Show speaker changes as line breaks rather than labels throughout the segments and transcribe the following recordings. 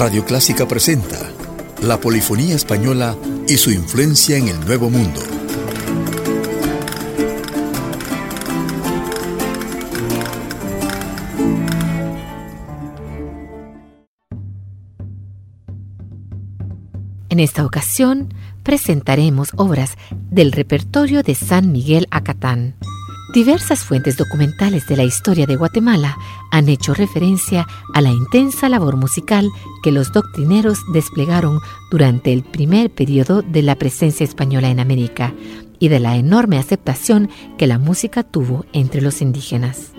Radio Clásica presenta la polifonía española y su influencia en el Nuevo Mundo.
En esta ocasión presentaremos obras del repertorio de San Miguel Acatán. Diversas fuentes documentales de la historia de Guatemala han hecho referencia a la intensa labor musical que los doctrineros desplegaron durante el primer periodo de la presencia española en América y de la enorme aceptación que la música tuvo entre los indígenas.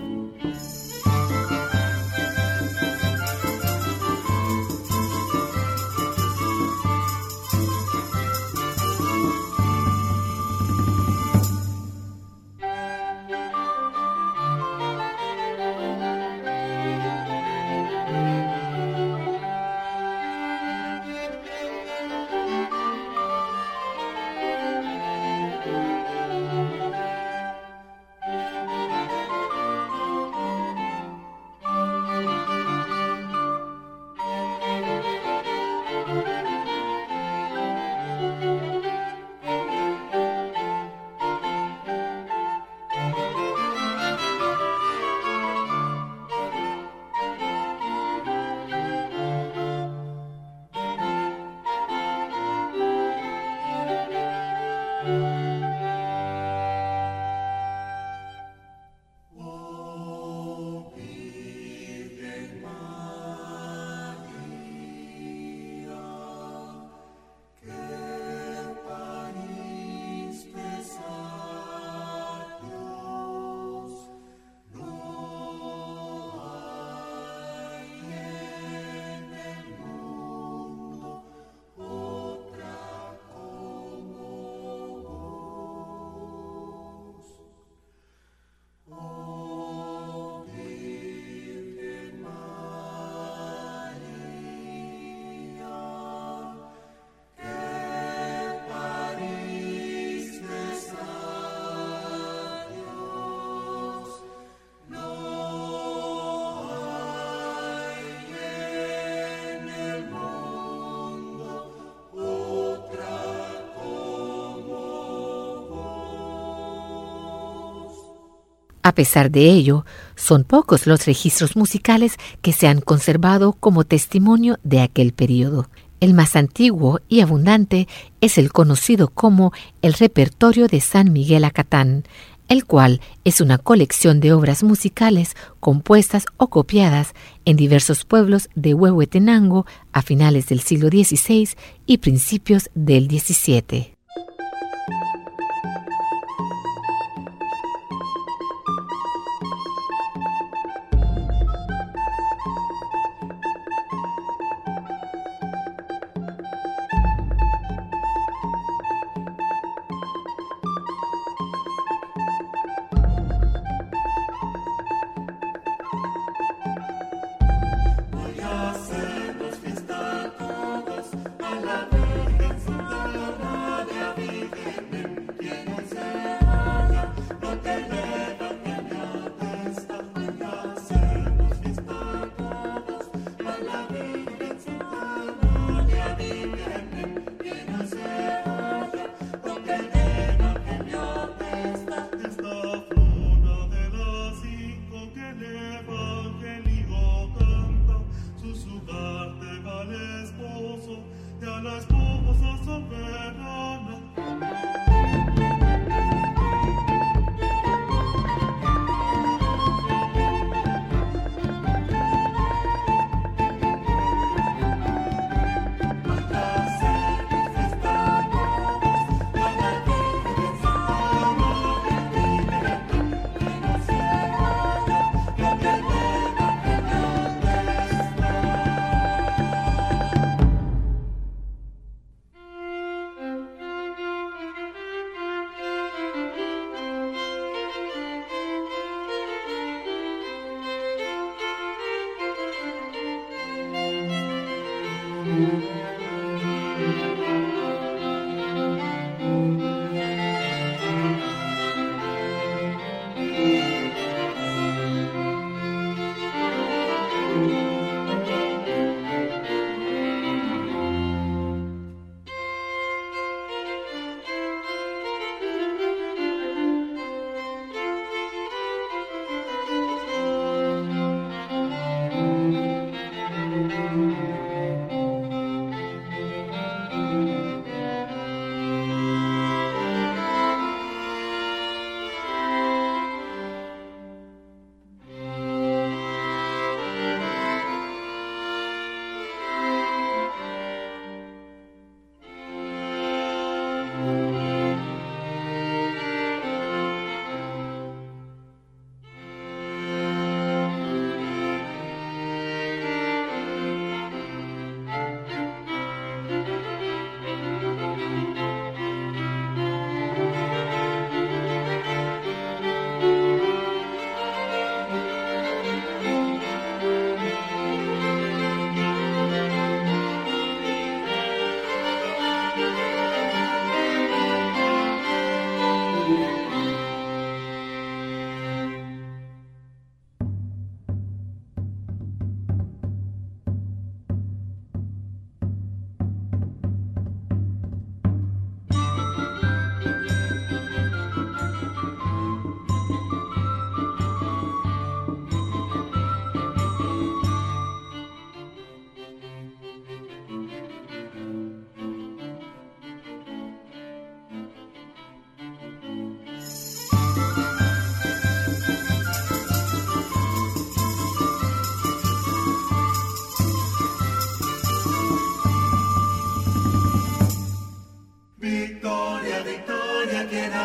A pesar de ello, son pocos los registros musicales que se han conservado como testimonio de aquel periodo. El más antiguo y abundante es el conocido como el Repertorio de San Miguel Acatán, el cual es una colección de obras musicales compuestas o copiadas en diversos pueblos de Huehuetenango a finales del siglo XVI y principios del XVII.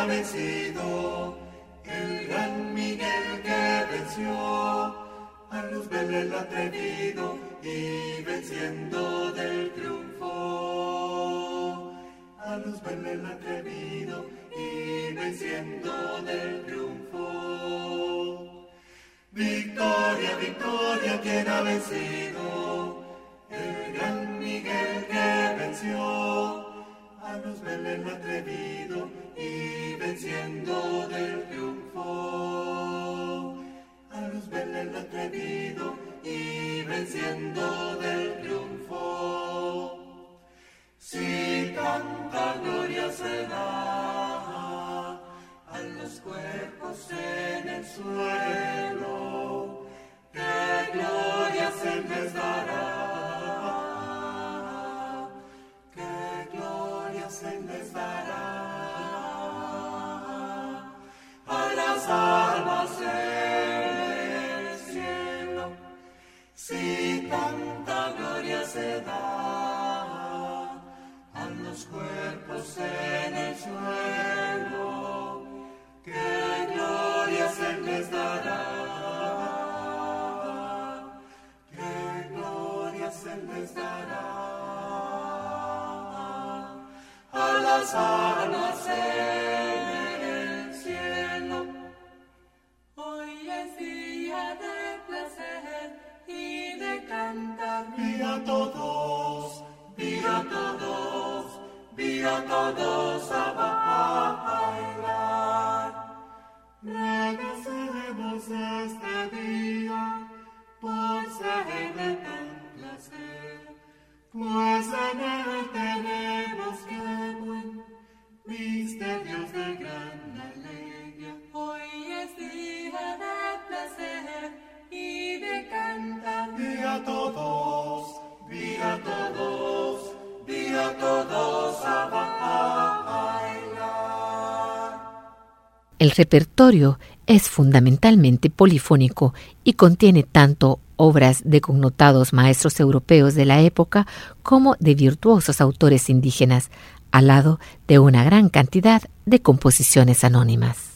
vencido, el gran Miguel que venció a Luzbel el atrevido y venciendo del triunfo. A Luzbel el atrevido y venciendo del triunfo. Victoria, victoria, quien ha vencido, el gran Miguel que venció a luz Belén atrevido y venciendo del triunfo. A luz Belén atrevido y venciendo Tanta gloria se da a los cuerpos en el suelo, qué gloria se les dará, qué gloria se les dará a las almas todos, vi a todos, vi a todos a bailar. Regresaremos este día por ser de tan placer, pues en él tenemos que buen misterios de gran alegría. Hoy es día de placer y de cantar. Vi a todos,
El repertorio es fundamentalmente polifónico y contiene tanto obras de connotados maestros europeos de la época como de virtuosos autores indígenas, al lado de una gran cantidad de composiciones anónimas.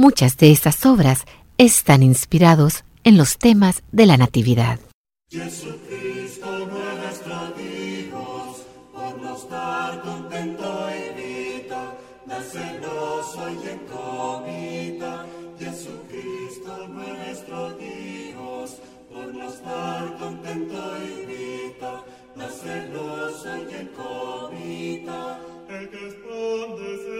Muchas de estas obras están inspirados en los temas de la Natividad.
Jesucristo nuestro Dios, por nos dar contento celoso y en comida, Jesucristo nuestro Dios, por no estar contento invita, a celoso y en comida, el que esconde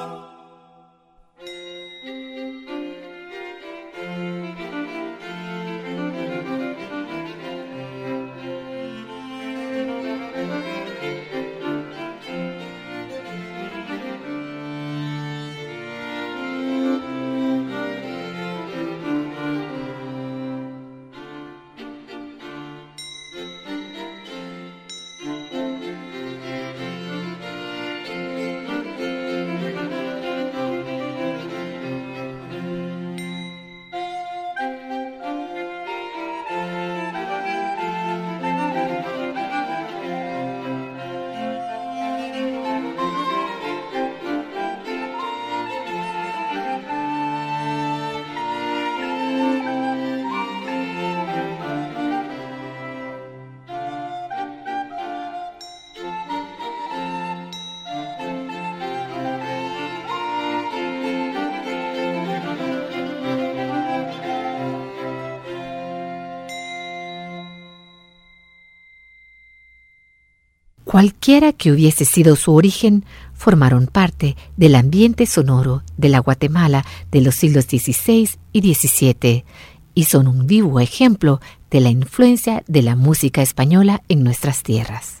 Cualquiera que hubiese sido su origen, formaron parte del ambiente sonoro de la Guatemala de los siglos XVI y XVII y son un vivo ejemplo de la influencia de la música española en nuestras tierras.